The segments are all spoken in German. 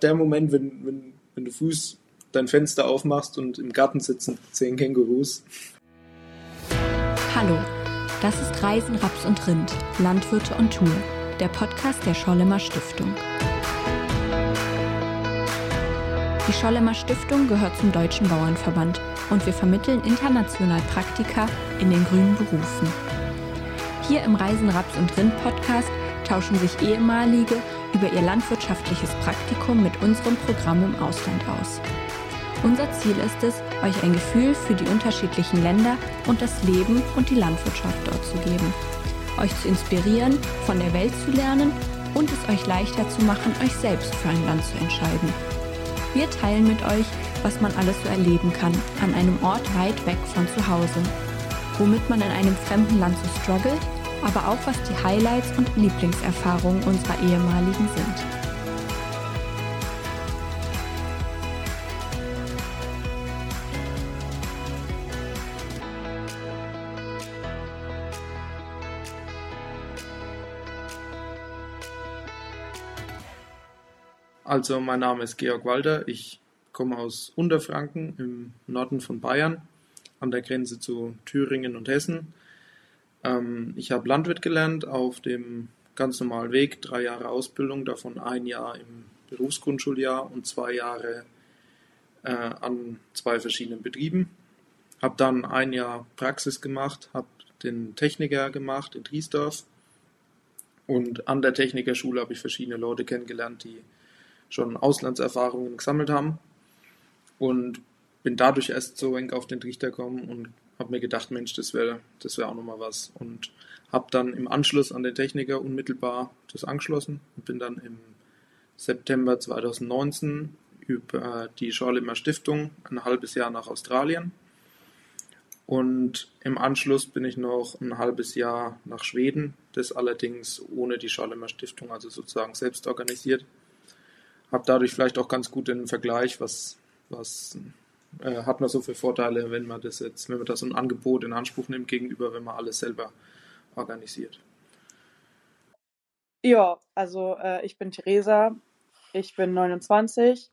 Der Moment, wenn, wenn, wenn du Fuß dein Fenster aufmachst und im Garten sitzen zehn Kängurus. Hallo, das ist Reisen, Raps und Rind, Landwirte und Tour, der Podcast der Schollemer Stiftung. Die Schollemer Stiftung gehört zum Deutschen Bauernverband und wir vermitteln international Praktika in den grünen Berufen. Hier im Reisen, Raps und Rind Podcast tauschen sich ehemalige über ihr landwirtschaftliches Praktikum mit unserem Programm im Ausland aus. Unser Ziel ist es, euch ein Gefühl für die unterschiedlichen Länder und das Leben und die Landwirtschaft dort zu geben, euch zu inspirieren, von der Welt zu lernen und es euch leichter zu machen, euch selbst für ein Land zu entscheiden. Wir teilen mit euch, was man alles so erleben kann, an einem Ort weit weg von zu Hause. Womit man in einem fremden Land so struggelt, aber auch was die Highlights und Lieblingserfahrungen unserer ehemaligen sind. Also mein Name ist Georg Walter, ich komme aus Unterfranken im Norden von Bayern an der Grenze zu Thüringen und Hessen. Ähm, ich habe Landwirt gelernt auf dem ganz normalen Weg, drei Jahre Ausbildung, davon ein Jahr im Berufsgrundschuljahr und zwei Jahre äh, an zwei verschiedenen Betrieben. Habe dann ein Jahr Praxis gemacht, habe den Techniker gemacht in Triesdorf und an der Technikerschule habe ich verschiedene Leute kennengelernt, die schon Auslandserfahrungen gesammelt haben und bin dadurch erst so eng auf den Trichter gekommen und habe mir gedacht, Mensch, das wäre das wär auch nochmal was. Und habe dann im Anschluss an den Techniker unmittelbar das angeschlossen und bin dann im September 2019 über die Schorlemer Stiftung ein halbes Jahr nach Australien. Und im Anschluss bin ich noch ein halbes Jahr nach Schweden, das allerdings ohne die Schorlemer Stiftung, also sozusagen selbst organisiert habe dadurch vielleicht auch ganz gut den Vergleich, was, was äh, hat man so für Vorteile, wenn man das jetzt, wenn man das so ein Angebot in Anspruch nimmt, gegenüber, wenn man alles selber organisiert. Ja, also äh, ich bin Theresa, ich bin 29.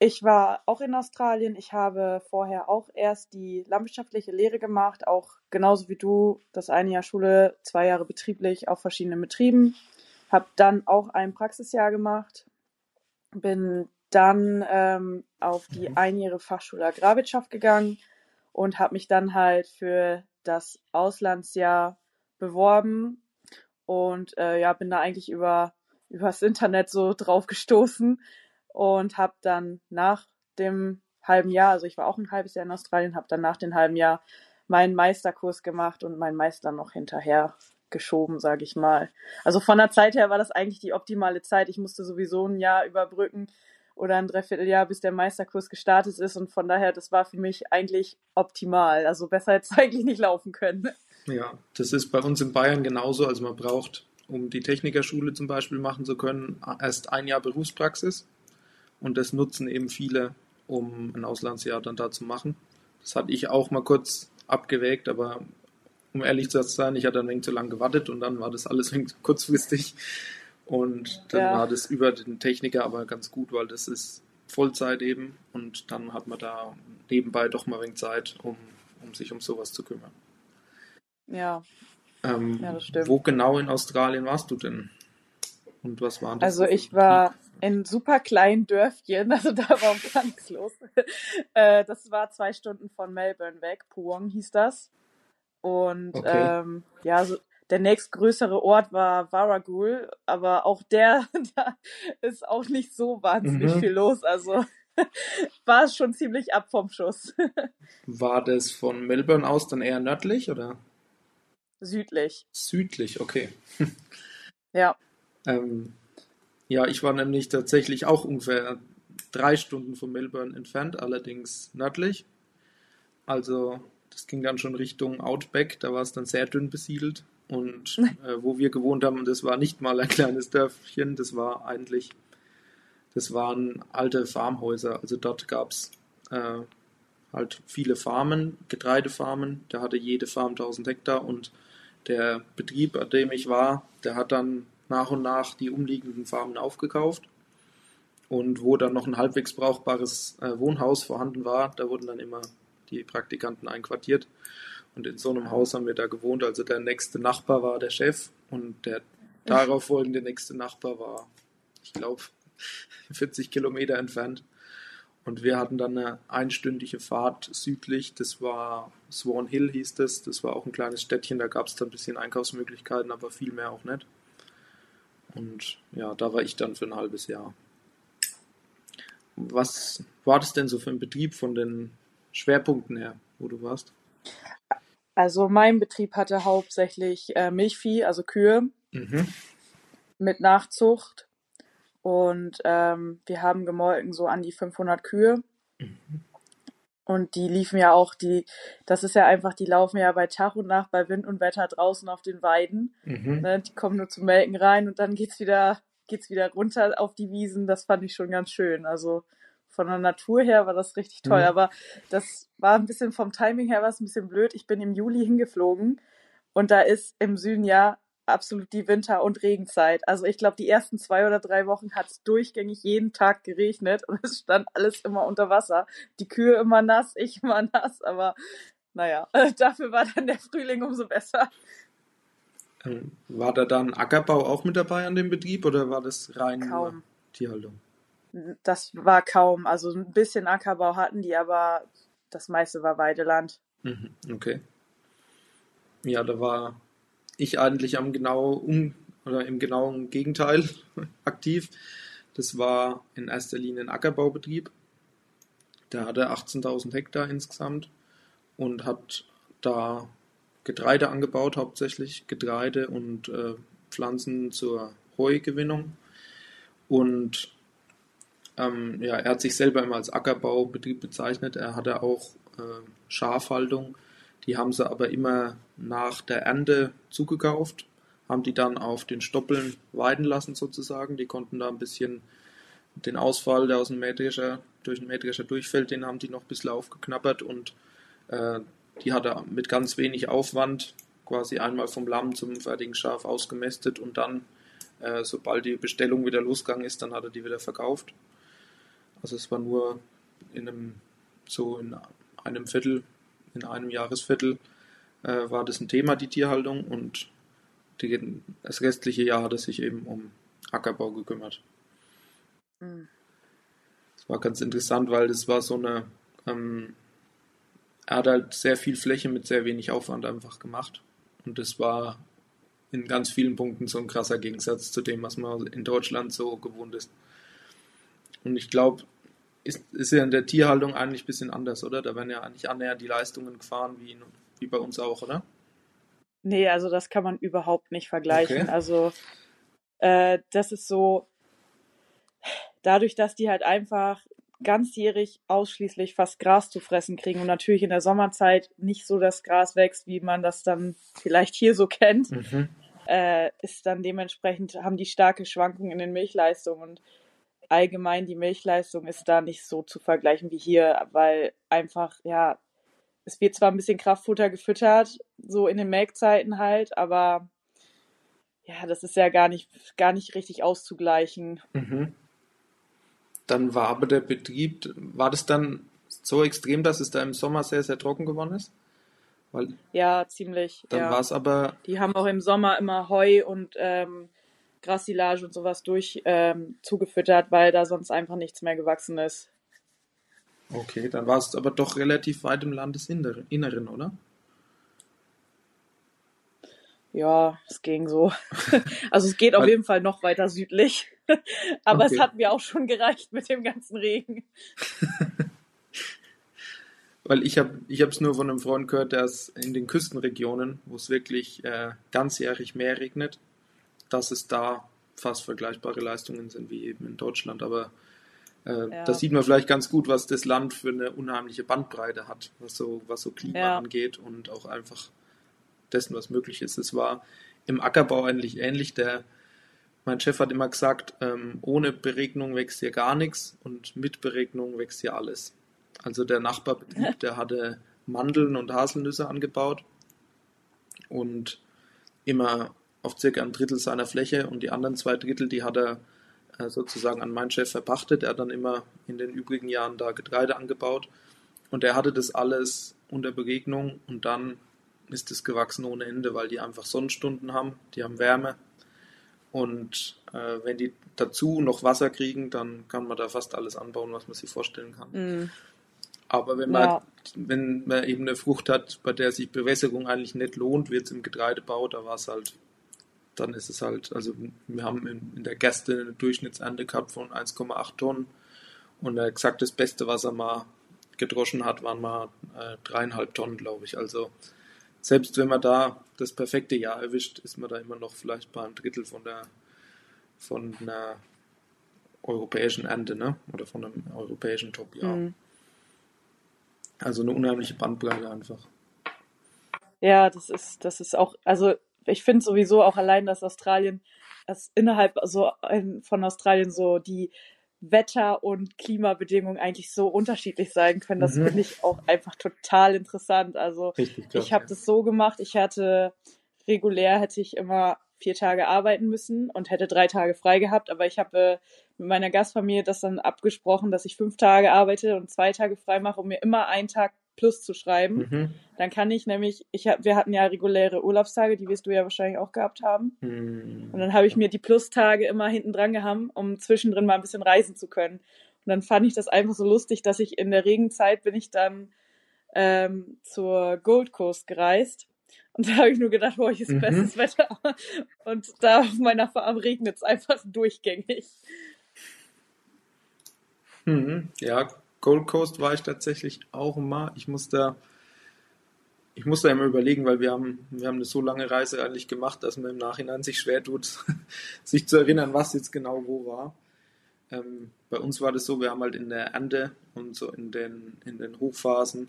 Ich war auch in Australien. Ich habe vorher auch erst die landwirtschaftliche Lehre gemacht, auch genauso wie du, das eine Jahr Schule, zwei Jahre betrieblich auf verschiedenen Betrieben. Habe dann auch ein Praxisjahr gemacht bin dann ähm, auf die mhm. einjährige Fachschule Agrarwirtschaft gegangen und habe mich dann halt für das Auslandsjahr beworben und äh, ja bin da eigentlich über übers Internet so drauf gestoßen und habe dann nach dem halben Jahr, also ich war auch ein halbes Jahr in Australien, habe dann nach dem halben Jahr meinen Meisterkurs gemacht und meinen Meister noch hinterher geschoben, sage ich mal. Also von der Zeit her war das eigentlich die optimale Zeit. Ich musste sowieso ein Jahr überbrücken oder ein Dreivierteljahr, bis der Meisterkurs gestartet ist. Und von daher, das war für mich eigentlich optimal. Also besser hätte es eigentlich nicht laufen können. Ja, das ist bei uns in Bayern genauso. Also man braucht, um die Technikerschule zum Beispiel machen zu können, erst ein Jahr Berufspraxis. Und das nutzen eben viele, um ein Auslandsjahr dann da zu machen. Das hatte ich auch mal kurz abgewägt, aber um ehrlich zu sein, ich hatte ein wenig zu lange gewartet und dann war das alles kurzfristig. Und dann ja. war das über den Techniker aber ganz gut, weil das ist Vollzeit eben und dann hat man da nebenbei doch mal ein wenig Zeit, um, um sich um sowas zu kümmern. Ja. Ähm, ja, das stimmt. Wo genau in Australien warst du denn? Und was waren das? Also ich war in super kleinen Dörfchen, also da war auch gar nichts los. Äh, das war zwei Stunden von Melbourne weg, Puong hieß das. Und okay. ähm, ja, so, der nächstgrößere Ort war Warragul, aber auch der, da ist auch nicht so wahnsinnig mhm. viel los. Also war es schon ziemlich ab vom Schuss. War das von Melbourne aus dann eher nördlich oder? Südlich. Südlich, okay. ja. Ähm, ja, ich war nämlich tatsächlich auch ungefähr drei Stunden von Melbourne entfernt, allerdings nördlich. Also das ging dann schon Richtung Outback, da war es dann sehr dünn besiedelt. Und äh, wo wir gewohnt haben, das war nicht mal ein kleines Dörfchen, das war eigentlich, das waren alte Farmhäuser. Also dort gab es äh, halt viele Farmen, Getreidefarmen. Da hatte jede Farm 1000 Hektar und der Betrieb, an dem ich war, der hat dann nach und nach die umliegenden Farmen aufgekauft. Und wo dann noch ein halbwegs brauchbares äh, Wohnhaus vorhanden war, da wurden dann immer die Praktikanten einquartiert. Und in so einem Haus haben wir da gewohnt. Also der nächste Nachbar war der Chef und der darauf folgende nächste Nachbar war, ich glaube, 40 Kilometer entfernt. Und wir hatten dann eine einstündige Fahrt südlich. Das war Swan Hill hieß das. Das war auch ein kleines Städtchen. Da gab es dann ein bisschen Einkaufsmöglichkeiten, aber viel mehr auch nicht. Und ja, da war ich dann für ein halbes Jahr. Was war das denn so für ein Betrieb von den Schwerpunkten her, wo du warst? Also mein Betrieb hatte hauptsächlich äh, Milchvieh, also Kühe Mhm. mit Nachzucht. Und ähm, wir haben gemolken so an die 500 Kühe. Und die liefen ja auch, die, das ist ja einfach, die laufen ja bei Tag und Nacht, bei Wind und Wetter draußen auf den Weiden. Mhm. Ne? Die kommen nur zum Melken rein und dann geht's wieder, geht's wieder runter auf die Wiesen. Das fand ich schon ganz schön. Also von der Natur her war das richtig toll. Mhm. Aber das war ein bisschen vom Timing her war es ein bisschen blöd. Ich bin im Juli hingeflogen und da ist im Süden ja absolut die Winter- und Regenzeit. Also ich glaube, die ersten zwei oder drei Wochen hat es durchgängig jeden Tag geregnet und es stand alles immer unter Wasser. Die Kühe immer nass, ich immer nass, aber naja, dafür war dann der Frühling umso besser. Ähm, War da dann Ackerbau auch mit dabei an dem Betrieb oder war das rein Kaum. Tierhaltung? Das war kaum. Also ein bisschen Ackerbau hatten die, aber das meiste war Weideland. Mhm. Okay. Ja, da war ich eigentlich am genau um oder im genauen Gegenteil aktiv. Das war in erster Linie ein Ackerbaubetrieb. Der hatte 18.000 Hektar insgesamt und hat da Getreide angebaut, hauptsächlich Getreide und äh, Pflanzen zur Heugewinnung. Und ähm, ja, er hat sich selber immer als Ackerbaubetrieb bezeichnet. Er hatte auch äh, Schafhaltung. Die haben sie aber immer nach der Ernte zugekauft, haben die dann auf den Stoppeln weiden lassen sozusagen. Die konnten da ein bisschen den Ausfall, der aus dem Mähdrescher, durch den Mähdrescher durchfällt, den haben die noch ein bisschen aufgeknabbert und äh, die hat er mit ganz wenig Aufwand quasi einmal vom Lamm zum fertigen Schaf ausgemästet und dann, äh, sobald die Bestellung wieder losgegangen ist, dann hat er die wieder verkauft. Also es war nur in einem, so in einem Viertel, in einem Jahresviertel äh, war das ein Thema, die Tierhaltung und die, das restliche Jahr hat er sich eben um Ackerbau gekümmert. Mhm. Das war ganz interessant, weil das war so eine, ähm, er hat halt sehr viel Fläche mit sehr wenig Aufwand einfach gemacht. Und das war in ganz vielen Punkten so ein krasser Gegensatz zu dem, was man in Deutschland so gewohnt ist. Und ich glaube, ist, ist ja in der Tierhaltung eigentlich ein bisschen anders, oder? Da werden ja eigentlich annähernd die Leistungen gefahren wie, in, wie bei uns auch, oder? Nee, also das kann man überhaupt nicht vergleichen. Okay. Also äh, das ist so, dadurch, dass die halt einfach ganzjährig ausschließlich fast Gras zu fressen kriegen und natürlich in der Sommerzeit nicht so das Gras wächst, wie man das dann vielleicht hier so kennt, Mhm. äh, ist dann dementsprechend, haben die starke Schwankungen in den Milchleistungen und allgemein die Milchleistung ist da nicht so zu vergleichen wie hier, weil einfach, ja, es wird zwar ein bisschen Kraftfutter gefüttert, so in den Melkzeiten halt, aber ja, das ist ja gar nicht, gar nicht richtig auszugleichen. Mhm. Dann war aber der Betrieb, war das dann so extrem, dass es da im Sommer sehr, sehr trocken geworden ist? Weil Ja, ziemlich. dann ja. war es aber Die haben auch im Sommer immer Heu und ähm, Grassilage und sowas durch ähm, zugefüttert, weil da sonst einfach nichts mehr gewachsen ist. Okay, dann war es aber doch relativ weit im Landesinneren, Inneren, oder? Ja, es ging so. Also es geht auf jeden Fall noch weiter südlich. Aber Okay. es hat mir auch schon gereicht mit dem ganzen Regen. Weil ich habe ich es nur von einem Freund gehört, dass in den Küstenregionen, wo es wirklich äh, ganzjährig mehr regnet, dass es da fast vergleichbare Leistungen sind wie eben in Deutschland. Aber äh, Ja. da sieht man vielleicht ganz gut, was das Land für eine unheimliche Bandbreite hat, was so, was so Klima Ja. angeht und auch einfach dessen, was möglich ist. Es war im Ackerbau eigentlich ähnlich. Der, mein Chef hat immer gesagt, ähm, ohne Beregnung wächst hier gar nichts und mit Beregnung wächst hier alles. Also der Nachbarbetrieb, der hatte Mandeln und Haselnüsse angebaut und immer auf circa ein Drittel seiner Fläche und die anderen zwei Drittel, die hat er äh, sozusagen an meinen Chef verpachtet. Er hat dann immer in den übrigen Jahren da Getreide angebaut und er hatte das alles unter Begegnung und dann ist es gewachsen ohne Ende, weil die einfach Sonnenstunden haben, die haben Wärme und äh, wenn die dazu noch Wasser kriegen, dann kann man da fast alles anbauen, was man sich vorstellen kann. Mm. Aber wenn man, ja. wenn man eben eine Frucht hat, bei der sich Bewässerung eigentlich nicht lohnt, wird es im Getreidebau, da war es halt, dann ist es halt, also wir haben in, in der Gerste eine Durchschnittsernte gehabt von 1,8 Tonnen und gesagt, das Beste, was er mal gedroschen hat, waren mal äh, dreieinhalb Tonnen, glaube ich. Also selbst wenn man da das perfekte Jahr erwischt, ist man da immer noch vielleicht bei einem Drittel von der von einer europäischen Ernte, ne? Oder von einem europäischen Top-Jahr. Mhm. Also eine unheimliche Bandbreite einfach. Ja, das ist, das ist auch, also ich finde sowieso auch allein, dass Australien, dass innerhalb so von Australien so die Wetter- und Klimabedingungen eigentlich so unterschiedlich sein können. Das mhm. finde ich auch einfach total interessant. Also Richtig, ich habe ja. das so gemacht, ich hatte regulär hätte ich immer vier Tage arbeiten müssen und hätte drei Tage frei gehabt, aber ich habe äh, mit meiner Gastfamilie das dann abgesprochen, dass ich fünf Tage arbeite und zwei Tage frei mache, um mir immer einen Tag plus zu schreiben. Mhm. Dann kann ich nämlich, ich hab, wir hatten ja reguläre Urlaubstage, die wirst du ja wahrscheinlich auch gehabt haben. Mhm. Und dann habe ich mir die Plustage immer hinten dran gehabt, um zwischendrin mal ein bisschen reisen zu können. Und dann fand ich das einfach so lustig, dass ich in der Regenzeit bin ich dann ähm, zur Gold Coast gereist. Und da habe ich nur gedacht, boah, hier ist mhm. bestes Wetter. Und da auf meiner Farm regnet es einfach durchgängig. Mhm. Ja, Gold Coast war ich tatsächlich auch mal. Ich musste, ich musste immer überlegen, weil wir haben, wir haben eine so lange Reise eigentlich gemacht, dass man im Nachhinein sich schwer tut, sich zu erinnern, was jetzt genau wo war. Ähm, bei uns war das so, wir haben halt in der Ernte und so in den, in den Hochphasen,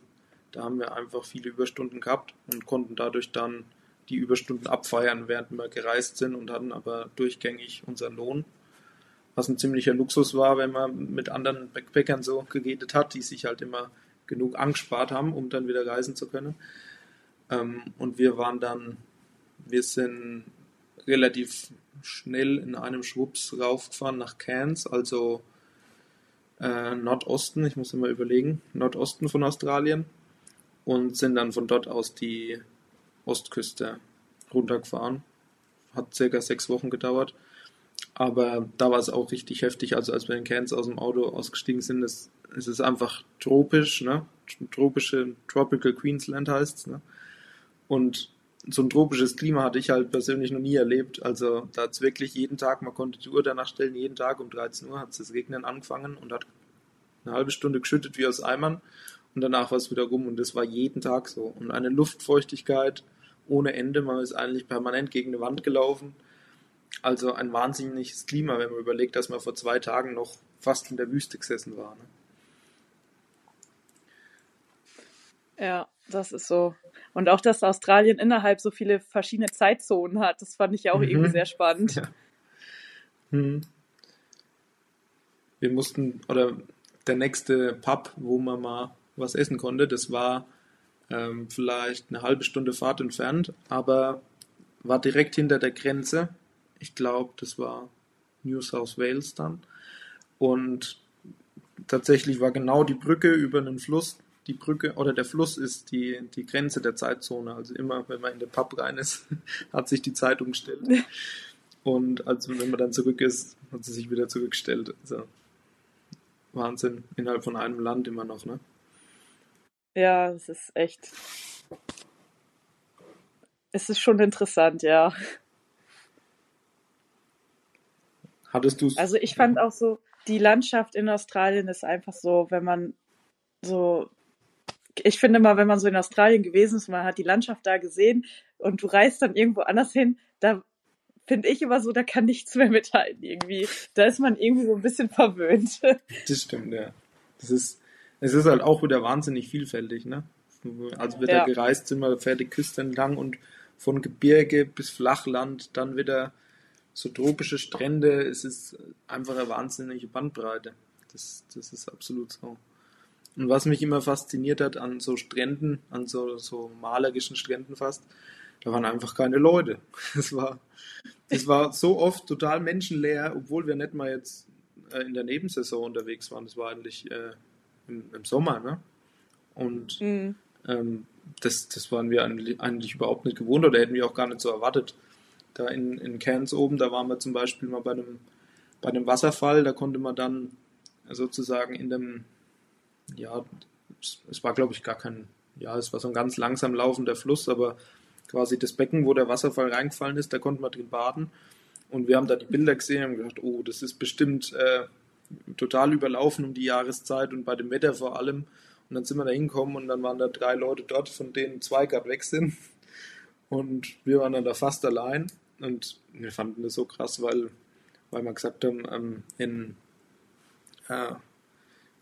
da haben wir einfach viele Überstunden gehabt und konnten dadurch dann die Überstunden abfeiern, während wir gereist sind und hatten aber durchgängig unseren Lohn was ein ziemlicher Luxus war, wenn man mit anderen Backpackern so geredet hat, die sich halt immer genug angespart haben, um dann wieder reisen zu können. Ähm, und wir waren dann, wir sind relativ schnell in einem Schwupps raufgefahren nach Cairns, also äh, Nordosten, ich muss immer überlegen, Nordosten von Australien und sind dann von dort aus die Ostküste runtergefahren. Hat circa sechs Wochen gedauert. Aber da war es auch richtig heftig. Also als wir in Cairns aus dem Auto ausgestiegen sind, ist, ist es einfach tropisch, ne? Tropische, Tropical Queensland heißt es, ne? Und so ein tropisches Klima hatte ich halt persönlich noch nie erlebt. Also da hat es wirklich jeden Tag, man konnte die Uhr danach stellen, jeden Tag um 13 Uhr hat es das Regnen angefangen und hat eine halbe Stunde geschüttet wie aus Eimern und danach war es wieder rum und das war jeden Tag so. Und eine Luftfeuchtigkeit ohne Ende, man ist eigentlich permanent gegen eine Wand gelaufen also ein wahnsinniges Klima, wenn man überlegt, dass man vor zwei Tagen noch fast in der Wüste gesessen war. Ne? Ja, das ist so. Und auch, dass Australien innerhalb so viele verschiedene Zeitzonen hat, das fand ich auch mhm. irgendwie sehr spannend. Ja. Mhm. Wir mussten, oder der nächste Pub, wo man mal was essen konnte, das war ähm, vielleicht eine halbe Stunde Fahrt entfernt, aber war direkt hinter der Grenze ich glaube, das war New South Wales dann. Und tatsächlich war genau die Brücke über einen Fluss, die Brücke oder der Fluss ist die, die Grenze der Zeitzone. Also immer, wenn man in den Pub rein ist, hat sich die Zeit umgestellt. Und also wenn man dann zurück ist, hat sie sich wieder zurückgestellt. Also Wahnsinn, innerhalb von einem Land immer noch, ne? Ja, es ist echt. Es ist schon interessant, ja. Hattest du? Also ich fand auch so, die Landschaft in Australien ist einfach so, wenn man so, ich finde mal, wenn man so in Australien gewesen ist, man hat die Landschaft da gesehen und du reist dann irgendwo anders hin, da finde ich immer so, da kann nichts mehr mithalten irgendwie. Da ist man irgendwie so ein bisschen verwöhnt. Das stimmt, ja. Das ist, es ist halt auch wieder wahnsinnig vielfältig, ne? Also wird ja. da gereist, sind wir fertig Küste entlang und von Gebirge bis Flachland, dann wieder so tropische Strände, es ist einfach eine wahnsinnige Bandbreite. Das, das ist absolut so. Und was mich immer fasziniert hat an so Stränden, an so, so malerischen Stränden fast, da waren einfach keine Leute. Es war, es war so oft total menschenleer, obwohl wir nicht mal jetzt äh, in der Nebensaison unterwegs waren. Das war eigentlich äh, im, im, Sommer, ne? Und mhm. ähm, das, das waren wir eigentlich, eigentlich, überhaupt nicht gewohnt oder hätten wir auch gar nicht so erwartet. Da in, in Cairns oben, da waren wir zum Beispiel mal bei einem, bei einem Wasserfall, da konnte man dann sozusagen in dem, ja, es war glaube ich gar kein, ja, es war so ein ganz langsam laufender Fluss, aber quasi das Becken, wo der Wasserfall reingefallen ist, da konnte man drin baden. Und wir haben da die Bilder gesehen und gedacht, oh, das ist bestimmt äh, total überlaufen um die Jahreszeit und bei dem Wetter vor allem. Und dann sind wir da hingekommen und dann waren da drei Leute dort, von denen zwei gerade weg sind. Und wir waren dann da fast allein. Und wir fanden das so krass, weil, weil wir gesagt haben, ähm, in, äh,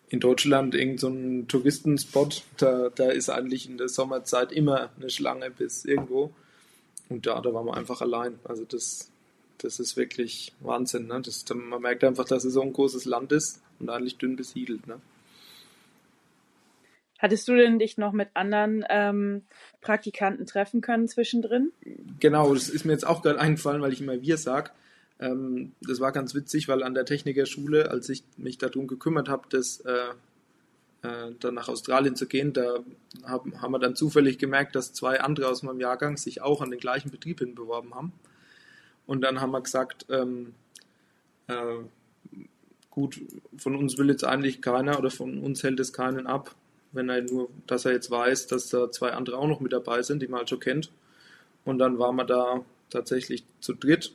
in Deutschland irgendein so Touristenspot, da, da ist eigentlich in der Sommerzeit immer eine Schlange bis irgendwo. Und da, da waren wir einfach allein. Also das, das ist wirklich Wahnsinn. Ne? Das, man merkt einfach, dass es so ein großes Land ist und eigentlich dünn besiedelt. Ne? Hattest du denn dich noch mit anderen ähm, Praktikanten treffen können zwischendrin? Genau, das ist mir jetzt auch gerade eingefallen, weil ich immer wir sage. Ähm, das war ganz witzig, weil an der Technikerschule, als ich mich darum gekümmert habe, das äh, äh, dann nach Australien zu gehen, da haben, haben wir dann zufällig gemerkt, dass zwei andere aus meinem Jahrgang sich auch an den gleichen Betrieb hin beworben haben. Und dann haben wir gesagt, ähm, äh, gut, von uns will jetzt eigentlich keiner oder von uns hält es keinen ab, wenn er nur, dass er jetzt weiß, dass da zwei andere auch noch mit dabei sind, die man halt schon kennt. Und dann waren wir da tatsächlich zu dritt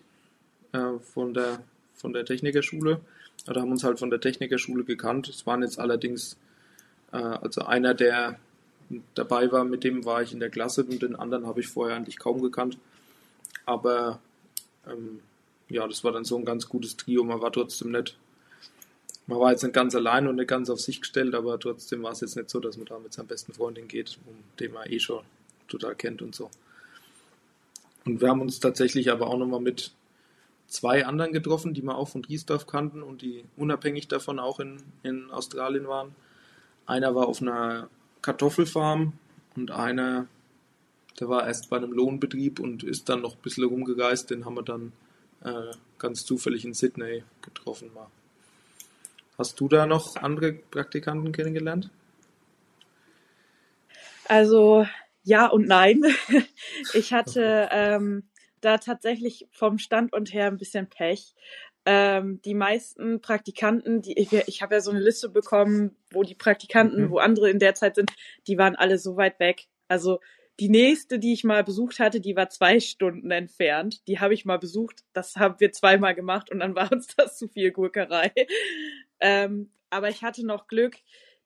äh, von, der, von der Technikerschule. Oder haben uns halt von der Technikerschule gekannt. Es waren jetzt allerdings, äh, also einer, der dabei war, mit dem war ich in der Klasse und den anderen habe ich vorher eigentlich kaum gekannt. Aber ähm, ja, das war dann so ein ganz gutes Trio. Man war trotzdem nicht, man war jetzt nicht ganz allein und nicht ganz auf sich gestellt, aber trotzdem war es jetzt nicht so, dass man da mit seinem besten Freundin geht, um den man eh schon total kennt und so. Und wir haben uns tatsächlich aber auch nochmal mit zwei anderen getroffen, die wir auch von Driesdorf kannten und die unabhängig davon auch in, in Australien waren. Einer war auf einer Kartoffelfarm und einer, der war erst bei einem Lohnbetrieb und ist dann noch ein bisschen rumgereist. Den haben wir dann äh, ganz zufällig in Sydney getroffen. Mal. Hast du da noch andere Praktikanten kennengelernt? Also ja und nein. Ich hatte ähm, da tatsächlich vom Standort her ein bisschen Pech. Ähm, die meisten Praktikanten, die ich, ich habe ja so eine Liste bekommen, wo die Praktikanten, mhm. wo andere in der Zeit sind, die waren alle so weit weg. Also die nächste, die ich mal besucht hatte, die war zwei Stunden entfernt. Die habe ich mal besucht. Das haben wir zweimal gemacht und dann war uns das zu viel Gurkerei. Ähm, aber ich hatte noch Glück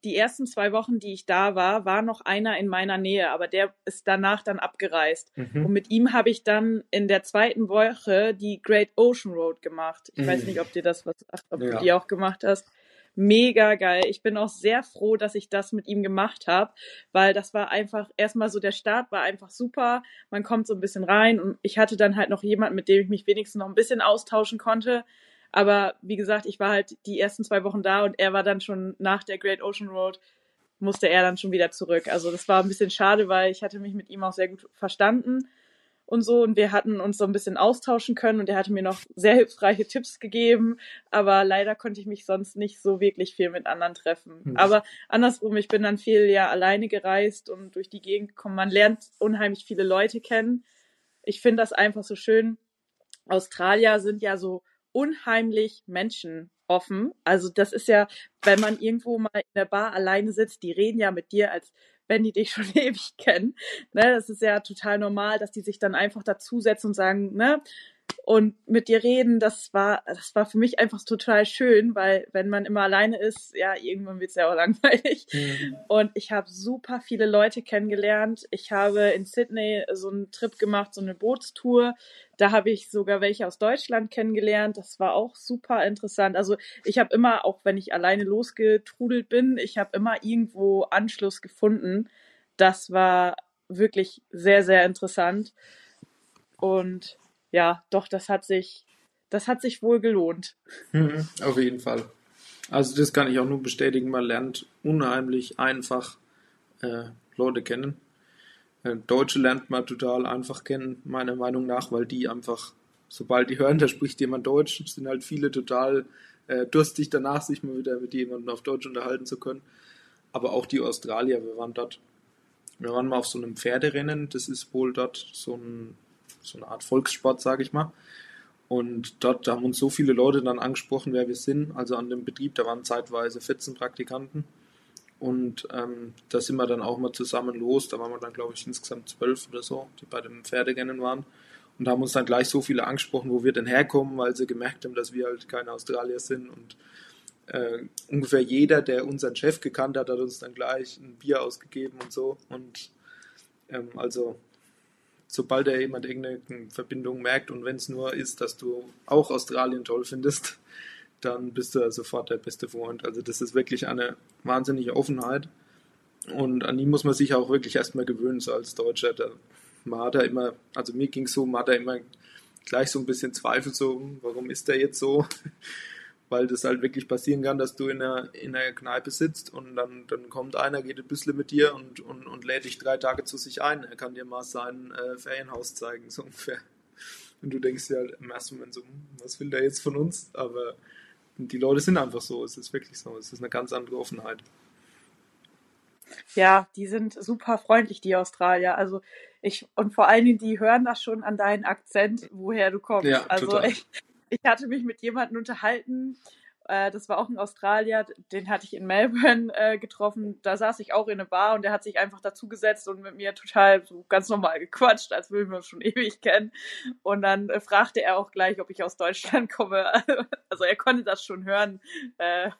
die ersten zwei Wochen, die ich da war, war noch einer in meiner Nähe, aber der ist danach dann abgereist. Mhm. Und mit ihm habe ich dann in der zweiten Woche die Great Ocean Road gemacht. Ich mhm. weiß nicht, ob dir das was, ob ja. du die auch gemacht hast. Mega geil. Ich bin auch sehr froh, dass ich das mit ihm gemacht habe, weil das war einfach, erstmal so der Start war einfach super. Man kommt so ein bisschen rein und ich hatte dann halt noch jemanden, mit dem ich mich wenigstens noch ein bisschen austauschen konnte. Aber wie gesagt, ich war halt die ersten zwei Wochen da und er war dann schon nach der Great Ocean Road, musste er dann schon wieder zurück. Also das war ein bisschen schade, weil ich hatte mich mit ihm auch sehr gut verstanden und so und wir hatten uns so ein bisschen austauschen können und er hatte mir noch sehr hilfreiche Tipps gegeben, aber leider konnte ich mich sonst nicht so wirklich viel mit anderen treffen. Mhm. Aber andersrum, ich bin dann viel ja alleine gereist und durch die Gegend gekommen. Man lernt unheimlich viele Leute kennen. Ich finde das einfach so schön. Australier sind ja so unheimlich menschenoffen. Also das ist ja, wenn man irgendwo mal in der Bar alleine sitzt, die reden ja mit dir, als wenn die dich schon ewig kennen. Ne, das ist ja total normal, dass die sich dann einfach dazusetzen und sagen, ne, und mit dir reden, das war, das war für mich einfach total schön, weil wenn man immer alleine ist, ja, irgendwann wird es ja auch langweilig. Mhm. Und ich habe super viele Leute kennengelernt. Ich habe in Sydney so einen Trip gemacht, so eine Bootstour. Da habe ich sogar welche aus Deutschland kennengelernt. Das war auch super interessant. Also ich habe immer, auch wenn ich alleine losgetrudelt bin, ich habe immer irgendwo Anschluss gefunden. Das war wirklich sehr, sehr interessant. Und ja, doch, das hat sich, das hat sich wohl gelohnt. Mhm, auf jeden Fall. Also das kann ich auch nur bestätigen, man lernt unheimlich einfach äh, Leute kennen. Äh, Deutsche lernt man total einfach kennen, meiner Meinung nach, weil die einfach, sobald die hören, da spricht jemand Deutsch, sind halt viele total äh, durstig danach, sich mal wieder mit jemandem auf Deutsch unterhalten zu können. Aber auch die Australier, wir waren dort, wir waren mal auf so einem Pferderennen, das ist wohl dort so, ein, so eine Art Volkssport, sage ich mal. Und dort haben uns so viele Leute dann angesprochen, wer wir sind. Also an dem Betrieb, da waren zeitweise 14 Praktikanten. Und ähm, da sind wir dann auch mal zusammen los. Da waren wir dann, glaube ich, insgesamt zwölf oder so, die bei dem Pferderennen waren. Und haben uns dann gleich so viele angesprochen, wo wir denn herkommen, weil sie gemerkt haben, dass wir halt keine Australier sind. Und äh, ungefähr jeder, der unseren Chef gekannt hat, hat uns dann gleich ein Bier ausgegeben und so. Und ähm, also sobald er jemand irgendeine Verbindung merkt und wenn es nur ist, dass du auch Australien toll findest, dann bist du sofort der beste Freund. Also das ist wirklich eine wahnsinnige Offenheit und an die muss man sich auch wirklich erstmal gewöhnen, so als Deutscher. Da, man hat da immer, also mir ging es so, man hat da immer gleich so ein bisschen Zweifel, so, warum ist der jetzt so? Weil das halt wirklich passieren kann, dass du in einer, in einer Kneipe sitzt und dann, dann kommt einer, geht ein bisschen mit dir und, und, und lädt dich drei Tage zu sich ein. Er kann dir mal sein äh, Ferienhaus zeigen, so ungefähr. Und du denkst dir halt im ersten Moment so, hm, was will der jetzt von uns? Aber die Leute sind einfach so, es ist wirklich so, es ist eine ganz andere Offenheit. Ja, die sind super freundlich, die Australier. Also ich, und vor allen Dingen, die hören das schon an deinen Akzent, woher du kommst. Ja, also total. ich, ich hatte mich mit jemandem unterhalten, äh, das war auch ein Australier, den hatte ich in Melbourne äh, getroffen. Da saß ich auch in einer Bar und der hat sich einfach dazugesetzt und mit mir total so ganz normal gequatscht, als würden wir uns schon ewig kennen. Und dann äh, fragte er auch gleich, ob ich aus Deutschland komme. Also er konnte das schon hören, äh,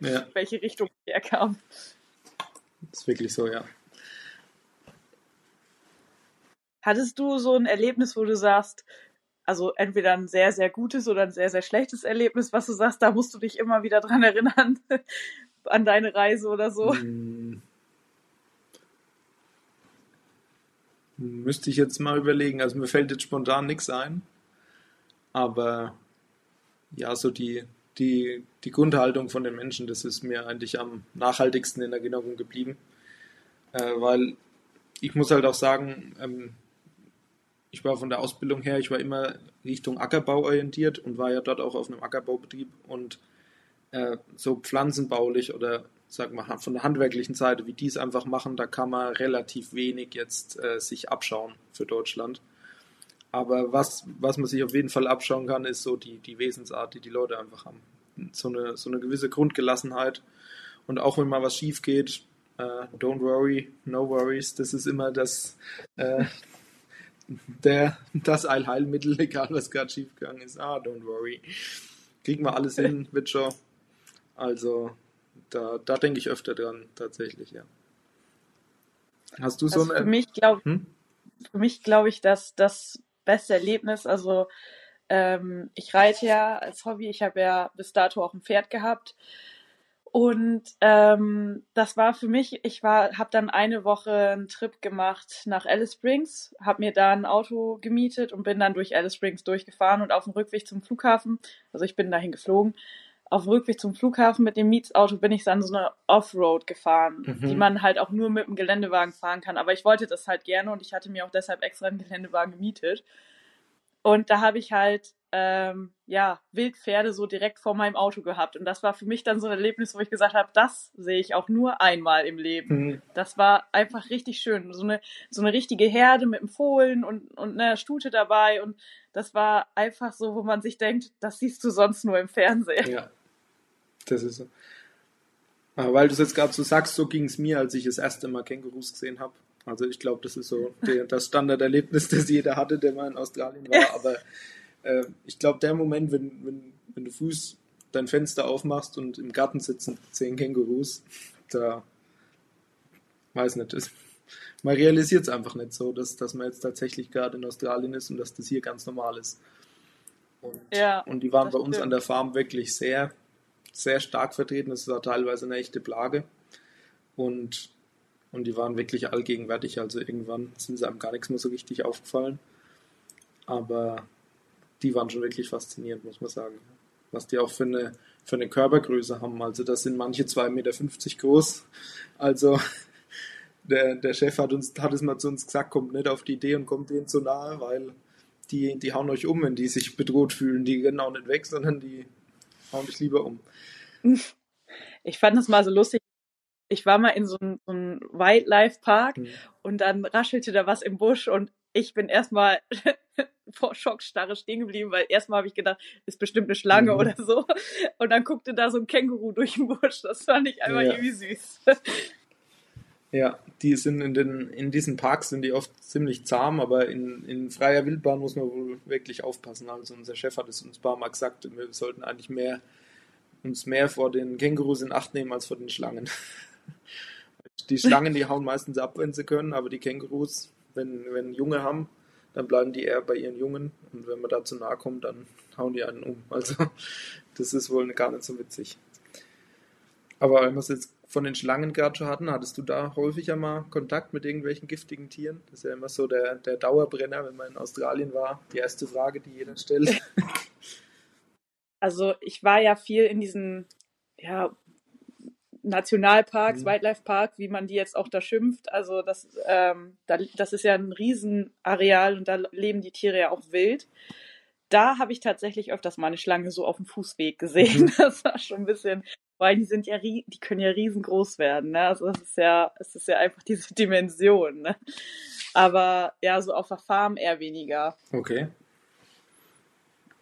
ja. welche Richtung er kam. Das ist wirklich so, ja. Hattest du so ein Erlebnis, wo du sagst, also entweder ein sehr, sehr gutes oder ein sehr, sehr schlechtes Erlebnis, was du sagst, da musst du dich immer wieder dran erinnern, an deine Reise oder so? Hm. Müsste ich jetzt mal überlegen. Also mir fällt jetzt spontan nichts ein. Aber ja, so die, die, die Grundhaltung von den Menschen, das ist mir eigentlich am nachhaltigsten in Erinnerung geblieben. Äh, weil ich muss halt auch sagen, ähm, ich war von der Ausbildung her, ich war immer Richtung Ackerbau orientiert und war ja dort auch auf einem Ackerbaubetrieb und äh, so pflanzenbaulich oder sag mal von der handwerklichen Seite, wie die es einfach machen, da kann man relativ wenig jetzt äh, sich abschauen für Deutschland. Aber was, was man sich auf jeden Fall abschauen kann, ist so die, die Wesensart, die die Leute einfach haben. So eine, so eine gewisse Grundgelassenheit. Und auch wenn mal was schief geht, äh, don't worry, no worries, das ist immer das, äh, der, das Allheilmittel, egal was gerade schiefgegangen ist. Ah, don't worry. Kriegen wir alles hin, wird schon. Also, da, da denke ich öfter dran, tatsächlich, ja. Hast du also so eine. Für mich glaube hm? für mich glaube ich, dass das beste Erlebnis, also ähm, ich reite ja als Hobby, ich habe ja bis dato auch ein Pferd gehabt und ähm, das war für mich, ich war, habe dann eine Woche einen Trip gemacht nach Alice Springs, habe mir da ein Auto gemietet und bin dann durch Alice Springs durchgefahren und auf dem Rückweg zum Flughafen, also ich bin dahin geflogen, auf dem Rückweg zum Flughafen mit dem Mietsauto bin ich dann so eine Offroad gefahren, mhm. die man halt auch nur mit dem Geländewagen fahren kann. Aber ich wollte das halt gerne und ich hatte mir auch deshalb extra einen Geländewagen gemietet. Und da habe ich halt ähm, ja, Wildpferde so direkt vor meinem Auto gehabt. Und das war für mich dann so ein Erlebnis, wo ich gesagt habe, das sehe ich auch nur einmal im Leben. Mhm. Das war einfach richtig schön. So eine, so eine richtige Herde mit einem Fohlen und, und einer Stute dabei. Und das war einfach so, wo man sich denkt, das siehst du sonst nur im Fernsehen. Ja, das ist so. Aber weil du es jetzt gerade so sagst, so ging es mir, als ich das erste Mal Kängurus gesehen habe. Also ich glaube, das ist so der, das Standarderlebnis, das jeder hatte, der mal in Australien war. Aber äh, ich glaube, der Moment, wenn, wenn, wenn du frühst dein Fenster aufmachst und im Garten sitzen zehn Kängurus, da weiß nicht, das, man realisiert es einfach nicht so, dass, dass man jetzt tatsächlich gerade in Australien ist und dass das hier ganz normal ist. Und, ja, und die waren bei uns stimmt. an der Farm wirklich sehr, sehr stark vertreten. Das auch teilweise eine echte Plage. Und, und die waren wirklich allgegenwärtig. Also irgendwann sind sie einem gar nichts mehr so richtig aufgefallen. Aber die waren schon wirklich faszinierend, muss man sagen. Was die auch für eine, für eine Körpergröße haben. Also das sind manche 2,50 Meter groß. Also der, der Chef hat uns hat es mal zu uns gesagt, kommt nicht auf die Idee und kommt denen zu nahe, weil die, die hauen euch um, wenn die sich bedroht fühlen. Die rennen auch nicht weg, sondern die hauen dich lieber um. Ich fand das mal so lustig. Ich war mal in so einem, so Wildlife-Park mhm. und dann raschelte da was im Busch und ich bin erstmal vor Schockstarre stehen geblieben, weil erstmal habe ich gedacht, ist bestimmt eine Schlange mhm. oder so. Und dann guckte da so ein Känguru durch den Busch. Das fand ich einfach ja. irgendwie süß. Ja, die sind in den, in diesen Parks sind die oft ziemlich zahm, aber in, in freier Wildbahn muss man wohl wirklich aufpassen. Also unser Chef hat es uns ein paar Mal gesagt, wir sollten eigentlich mehr, uns mehr vor den Kängurus in Acht nehmen als vor den Schlangen. Die Schlangen, die hauen meistens ab, wenn sie können, aber die Kängurus, wenn, wenn Junge haben, dann bleiben die eher bei ihren Jungen und wenn man da zu nahe kommt, dann hauen die einen um. Also das ist wohl gar nicht so witzig. Aber wenn wir es jetzt von den Schlangen gerade schon hatten, hattest du da häufiger mal Kontakt mit irgendwelchen giftigen Tieren? Das ist ja immer so der, der Dauerbrenner, wenn man in Australien war. Die erste Frage, die jeder stellt. Also ich war ja viel in diesen ja, Nationalparks, mhm. Wildlife Park, wie man die jetzt auch da schimpft. Also das, ähm, da, das ist ja ein Riesenareal und da leben die Tiere ja auch wild. Da habe ich tatsächlich öfters mal eine Schlange so auf dem Fußweg gesehen. Mhm. Das war schon ein bisschen weil die sind ja, die können ja riesengroß werden, ne? Also das ist ja, es ist ja einfach diese Dimension, ne? Aber ja, so auf der Farm eher weniger. Okay.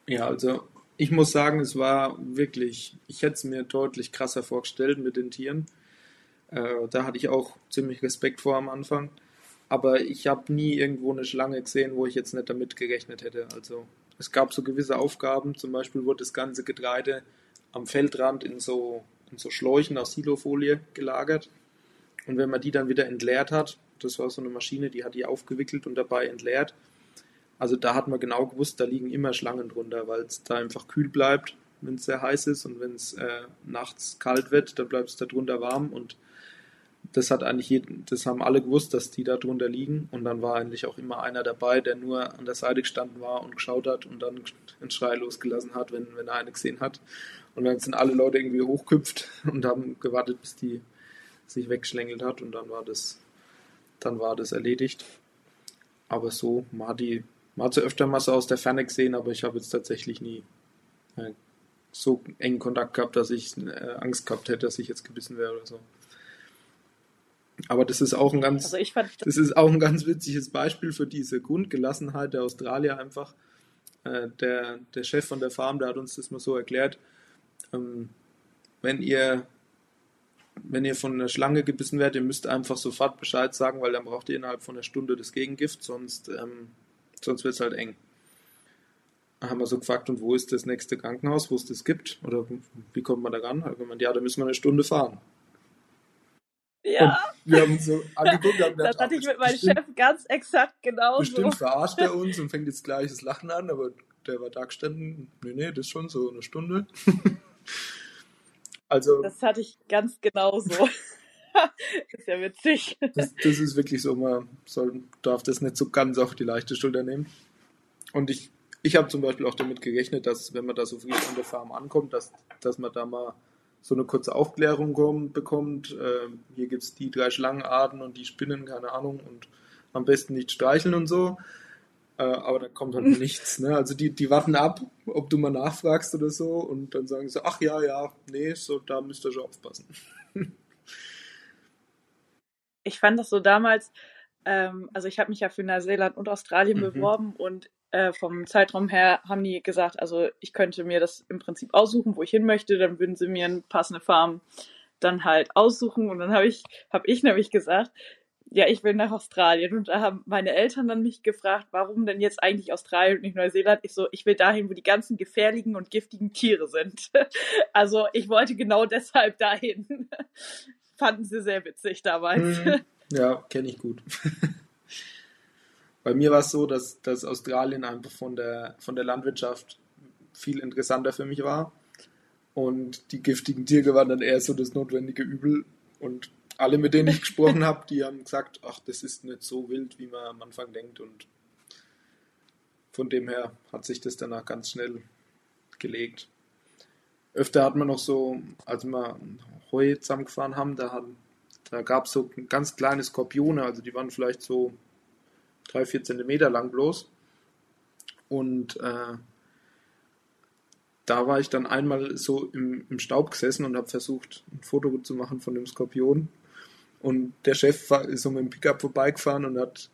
Ja, also ich muss sagen, es war wirklich, ich hätte es mir deutlich krasser vorgestellt mit den Tieren. Äh, da hatte ich auch ziemlich Respekt vor am Anfang. Aber ich habe nie irgendwo eine Schlange gesehen, wo ich jetzt nicht damit gerechnet hätte. Also es gab so gewisse Aufgaben, zum Beispiel wurde das ganze Getreide am Feldrand in so, in so Schläuchen aus Silofolie gelagert. Und wenn man die dann wieder entleert hat, das war so eine Maschine, die hat die aufgewickelt und dabei entleert. Also da hat man genau gewusst, da liegen immer Schlangen drunter, weil es da einfach kühl bleibt, wenn es sehr heiß ist und wenn es äh, nachts kalt wird, dann bleibt es da drunter warm und das hat eigentlich jeden, das haben alle gewusst, dass die da drunter liegen und dann war eigentlich auch immer einer dabei, der nur an der Seite gestanden war und geschaut hat und dann einen Schrei losgelassen hat, wenn, wenn er eine gesehen hat. Und dann sind alle Leute irgendwie hochgeküpft und haben gewartet, bis die sich weggeschlängelt hat und dann war das, dann war das erledigt. Aber so, man hat die, hat sie öfter mal so aus der Ferne gesehen, aber ich habe jetzt tatsächlich nie äh, so engen Kontakt gehabt, dass ich äh, Angst gehabt hätte, dass ich jetzt gebissen wäre oder so. Aber das ist auch ein ganz, also fand, das ist auch ein ganz witziges Beispiel für diese Grundgelassenheit der Australier einfach. Äh, der, der Chef von der Farm, der hat uns das mal so erklärt. Ähm, wenn ihr wenn ihr von einer Schlange gebissen werdet, ihr müsst einfach sofort Bescheid sagen, weil dann braucht ihr innerhalb von einer Stunde das Gegengift, sonst, ähm, sonst wird es halt eng. Da haben wir so gefragt, und wo ist das nächste Krankenhaus, wo es das gibt? Oder wie kommt man da ran? Da man, ja, da müssen wir eine Stunde fahren. Ja. Und wir haben so angeguckt. Haben das hatte ich mit meinem Chef ganz exakt genauso. Bestimmt verarscht er uns und fängt jetzt gleich das Lachen an, aber der war da gestanden. Nee, nee, das ist schon so eine Stunde. also. Das hatte ich ganz genauso. ist ja witzig. Das, das, ist wirklich so, man soll, darf das nicht so ganz auf die leichte Schulter nehmen. Und ich, ich habe zum Beispiel auch damit gerechnet, dass wenn man da so früh an der Farm ankommt, dass, dass man da mal so eine kurze Aufklärung kommt, bekommt. Äh, hier gibt es die drei Schlangenarten und die Spinnen, keine Ahnung, und am besten nicht streicheln und so. Äh, aber da kommt halt nichts. Ne? Also die, die warten ab, ob du mal nachfragst oder so, und dann sagen sie, ach ja, ja, nee, so da müsst ihr schon aufpassen. ich fand das so damals, ähm, also ich habe mich ja für Neuseeland und Australien mhm. beworben und äh, vom Zeitraum her haben die gesagt, also ich könnte mir das im Prinzip aussuchen, wo ich hin möchte, dann würden sie mir eine passende Farm dann halt aussuchen und dann habe ich, habe ich nämlich gesagt, ja, ich will nach Australien. Und da haben meine Eltern dann mich gefragt, warum denn jetzt eigentlich Australien und nicht Neuseeland? Ich so, ich will dahin, wo die ganzen gefährlichen und giftigen Tiere sind. Also ich wollte genau deshalb dahin. Fanden sie sehr witzig damals. Hm. Ja, kenne ich gut. Bei mir war es so, dass, dass Australien einfach von der, von der Landwirtschaft viel interessanter für mich war. Und die giftigen Tiere waren dann eher so das notwendige Übel. Und alle, mit denen ich gesprochen habe, die haben gesagt, ach, das ist nicht so wild, wie man am Anfang denkt. Und von dem her hat sich das danach ganz schnell gelegt. Öfter hat man noch so, als wir Heu zusammengefahren haben, da Da gab es so ganz kleine Skorpione, also die waren vielleicht so drei, vier Zentimeter lang bloß. Und äh, da war ich dann einmal so im, im Staub gesessen und habe versucht, ein Foto zu machen von dem Skorpion. Und der Chef war, ist so mit dem Pickup vorbeigefahren und hat,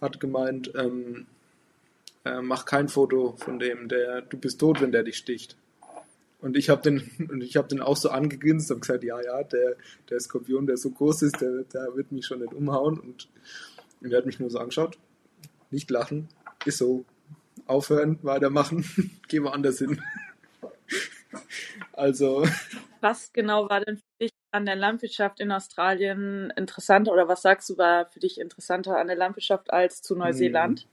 hat gemeint, ähm, äh, mach kein Foto von dem, der, du bist tot, wenn der dich sticht. Und ich habe den, und ich habe den auch so angegrinst und gesagt, ja, ja, der, der Skorpion, der so groß ist, der, der wird mich schon nicht umhauen. Und, und er hat mich nur so angeschaut. Nicht lachen, ist so. Aufhören, weitermachen, geh woanders hin. Also. Was genau war denn für dich an der Landwirtschaft in Australien interessanter oder was sagst du war für dich interessanter an der Landwirtschaft als zu Neuseeland?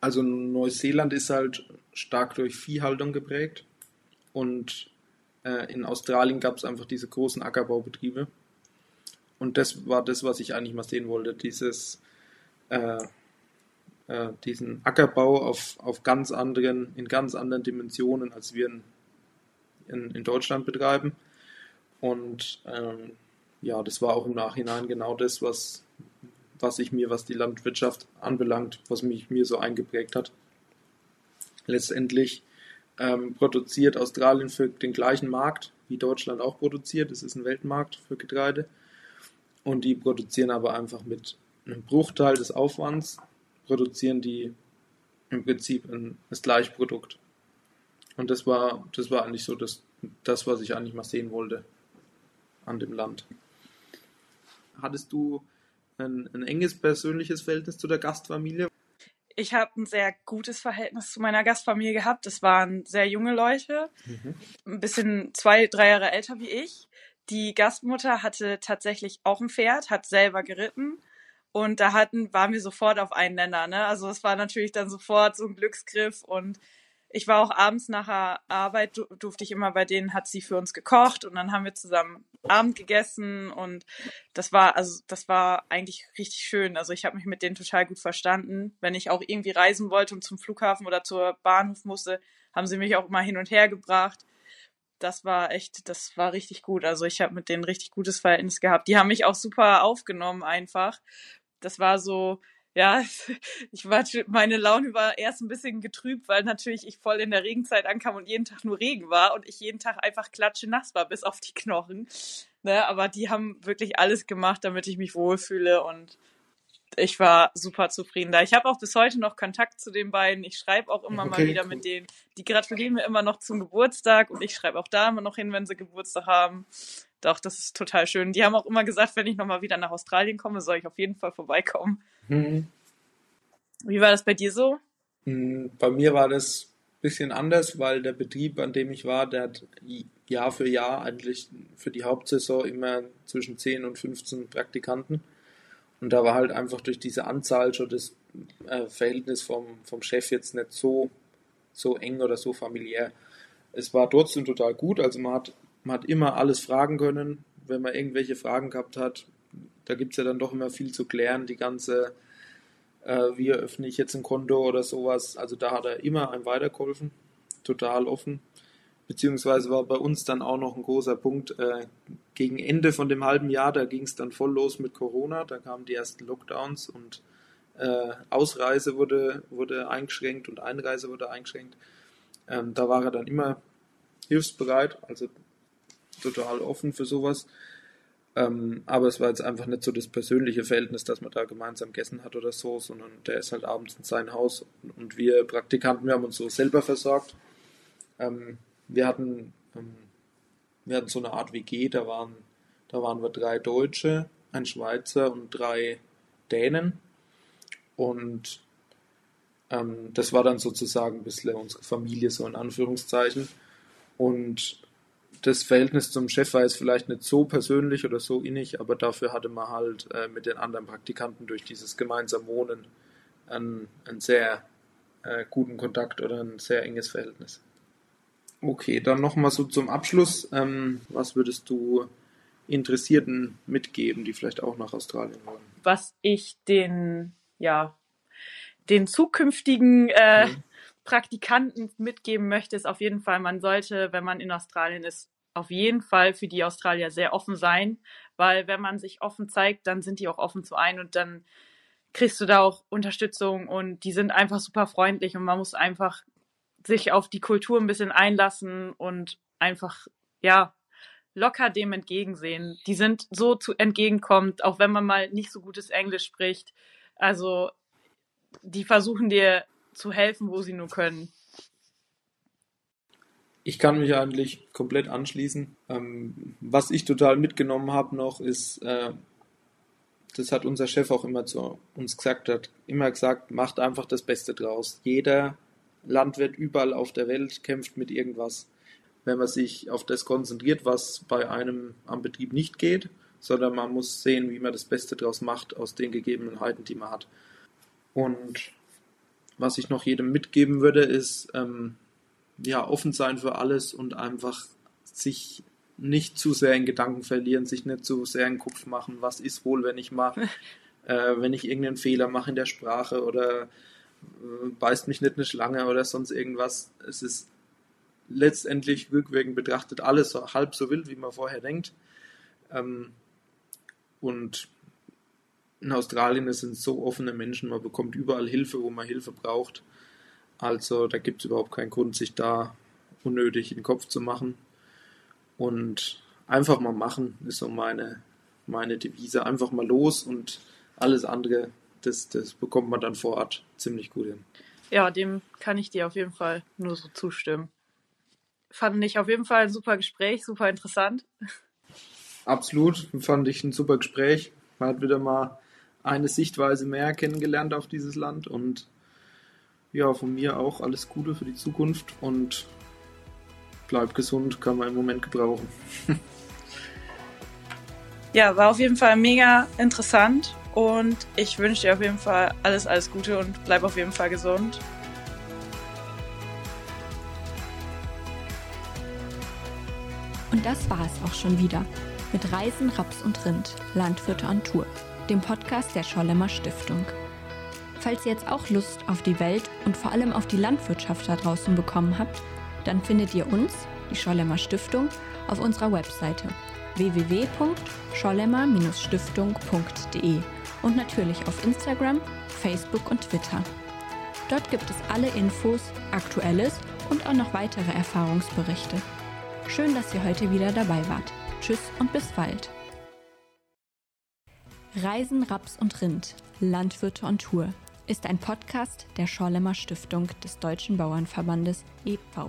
Also Neuseeland ist halt stark durch Viehhaltung geprägt und äh, in Australien gab es einfach diese großen Ackerbaubetriebe und das war das, was ich eigentlich mal sehen wollte, dieses äh, äh, diesen Ackerbau auf, auf ganz anderen, in ganz anderen Dimensionen, als wir in, in, in Deutschland betreiben. Und ähm, ja, das war auch im Nachhinein genau das, was, was ich mir, was die Landwirtschaft anbelangt, was mich mir so eingeprägt hat. Letztendlich ähm, produziert Australien für den gleichen Markt, wie Deutschland auch produziert. Es ist ein Weltmarkt für Getreide. Und die produzieren aber einfach mit einem Bruchteil des Aufwands produzieren die im Prinzip ein, das gleiche Produkt. Und das war, das war eigentlich so das, das, was ich eigentlich mal sehen wollte an dem Land. Hattest du ein, ein enges persönliches Verhältnis zu der Gastfamilie? Ich habe ein sehr gutes Verhältnis zu meiner Gastfamilie gehabt. Das waren sehr junge Leute, mhm. ein bisschen zwei, drei Jahre älter wie ich. Die Gastmutter hatte tatsächlich auch ein Pferd, hat selber geritten und da hatten, waren wir sofort auf einen Nenner, ne? Also es war natürlich dann sofort so ein Glücksgriff und ich war auch abends nach der Arbeit, durfte ich immer bei denen, hat sie für uns gekocht und dann haben wir zusammen Abend gegessen und das war, also das war eigentlich richtig schön. Also ich habe mich mit denen total gut verstanden. Wenn ich auch irgendwie reisen wollte und zum Flughafen oder zur Bahnhof musste, haben sie mich auch immer hin und her gebracht. Das war echt, das war richtig gut. Also ich habe mit denen richtig gutes Verhältnis gehabt. Die haben mich auch super aufgenommen einfach das war so, ja, ich war, meine Laune war erst ein bisschen getrübt, weil natürlich ich voll in der Regenzeit ankam und jeden Tag nur Regen war und ich jeden Tag einfach klatsche nass war bis auf die Knochen. Ne, aber die haben wirklich alles gemacht, damit ich mich wohlfühle und ich war super zufrieden da. Ich habe auch bis heute noch Kontakt zu den beiden. Ich schreibe auch immer okay, mal wieder cool. mit denen. Die gratulieren mir immer noch zum Geburtstag und ich schreibe auch da immer noch hin, wenn sie Geburtstag haben. Doch, das ist total schön. Die haben auch immer gesagt, wenn ich nochmal wieder nach Australien komme, soll ich auf jeden Fall vorbeikommen. Mhm. Wie war das bei dir so? Hm, bei mir war das ein bisschen anders, weil der Betrieb, an dem ich war, der hat Jahr für Jahr eigentlich für die Hauptsaison immer zwischen 10 und 15 Praktikanten. Und da war halt einfach durch diese Anzahl schon das äh, Verhältnis vom, vom Chef jetzt nicht so, so eng oder so familiär. Es war trotzdem total gut, also man hat man hat immer alles fragen können, wenn man irgendwelche Fragen gehabt hat. Da gibt es ja dann doch immer viel zu klären, die ganze, äh, wie eröffne ich jetzt ein Konto oder sowas. Also da hat er immer einem weitergeholfen, total offen. Beziehungsweise war bei uns dann auch noch ein großer Punkt, äh, gegen Ende von dem halben Jahr, da ging es dann voll los mit Corona, da kamen die ersten Lockdowns und äh, Ausreise wurde, wurde eingeschränkt und Einreise wurde eingeschränkt. Ähm, da war er dann immer hilfsbereit, also total offen für sowas. Ähm, aber es war jetzt einfach nicht so das persönliche Verhältnis, dass man da gemeinsam gegessen hat oder so, sondern der ist halt abends in sein Haus und wir Praktikanten, wir haben uns so selber versorgt. Ähm, wir hatten, ähm, wir hatten so eine Art WG, da waren, da waren wir drei Deutsche, ein Schweizer und drei Dänen. Und ähm, das war dann sozusagen ein bisschen unsere Familie, so in Anführungszeichen. Und das Verhältnis zum Chef war jetzt vielleicht nicht so persönlich oder so innig, aber dafür hatte man halt äh, mit den anderen Praktikanten durch dieses gemeinsame Wohnen einen, einen sehr äh, guten Kontakt oder ein sehr enges Verhältnis. Okay, dann nochmal so zum Abschluss. Ähm, was würdest du Interessierten mitgeben, die vielleicht auch nach Australien wollen? Was ich den, ja, den zukünftigen äh, mhm. Praktikanten mitgeben möchte, ist auf jeden Fall, man sollte, wenn man in Australien ist, auf jeden Fall für die Australier sehr offen sein, weil wenn man sich offen zeigt, dann sind die auch offen zu ein und dann kriegst du da auch Unterstützung und die sind einfach super freundlich und man muss einfach sich auf die Kultur ein bisschen einlassen und einfach, ja, locker dem entgegensehen. Die sind so zu entgegenkommt, auch wenn man mal nicht so gutes Englisch spricht. Also, die versuchen dir zu helfen, wo sie nur können. Ich kann mich eigentlich komplett anschließen. Ähm, was ich total mitgenommen habe noch ist, äh, das hat unser Chef auch immer zu uns gesagt, hat immer gesagt, macht einfach das Beste draus. Jeder Landwirt überall auf der Welt kämpft mit irgendwas. Wenn man sich auf das konzentriert, was bei einem am Betrieb nicht geht, sondern man muss sehen, wie man das Beste draus macht aus den Gegebenheiten, die man hat. Und was ich noch jedem mitgeben würde, ist ähm, ja offen sein für alles und einfach sich nicht zu sehr in Gedanken verlieren, sich nicht zu sehr in den Kopf machen, was ist wohl, wenn ich mal, äh, wenn ich irgendeinen Fehler mache in der Sprache oder äh, beißt mich nicht eine Schlange oder sonst irgendwas. Es ist letztendlich rückwirkend betrachtet alles so, halb so wild, wie man vorher denkt. Ähm, und in Australien sind so offene Menschen, man bekommt überall Hilfe, wo man Hilfe braucht. Also da gibt es überhaupt keinen Grund, sich da unnötig in den Kopf zu machen. Und einfach mal machen ist so meine, meine Devise. Einfach mal los und alles andere, das, das bekommt man dann vor Ort ziemlich gut hin. Ja, dem kann ich dir auf jeden Fall nur so zustimmen. Fand ich auf jeden Fall ein super Gespräch, super interessant. Absolut, fand ich ein super Gespräch. Man hat wieder mal eine Sichtweise mehr kennengelernt auf dieses Land und ja, von mir auch alles Gute für die Zukunft und bleib gesund, kann man im Moment gebrauchen. ja, war auf jeden Fall mega interessant und ich wünsche dir auf jeden Fall alles, alles Gute und bleib auf jeden Fall gesund. Und das war es auch schon wieder mit Reisen, Raps und Rind, Landwirte on Tour, dem Podcast der Schollemer Stiftung. Falls ihr jetzt auch Lust auf die Welt und vor allem auf die Landwirtschaft da draußen bekommen habt, dann findet ihr uns, die Schollemer Stiftung, auf unserer Webseite www.schollemer-stiftung.de und natürlich auf Instagram, Facebook und Twitter. Dort gibt es alle Infos, Aktuelles und auch noch weitere Erfahrungsberichte. Schön, dass ihr heute wieder dabei wart. Tschüss und bis bald. Reisen, Raps und Rind, Landwirte on Tour ist ein Podcast der Schorlemmer Stiftung des Deutschen Bauernverbandes e.V.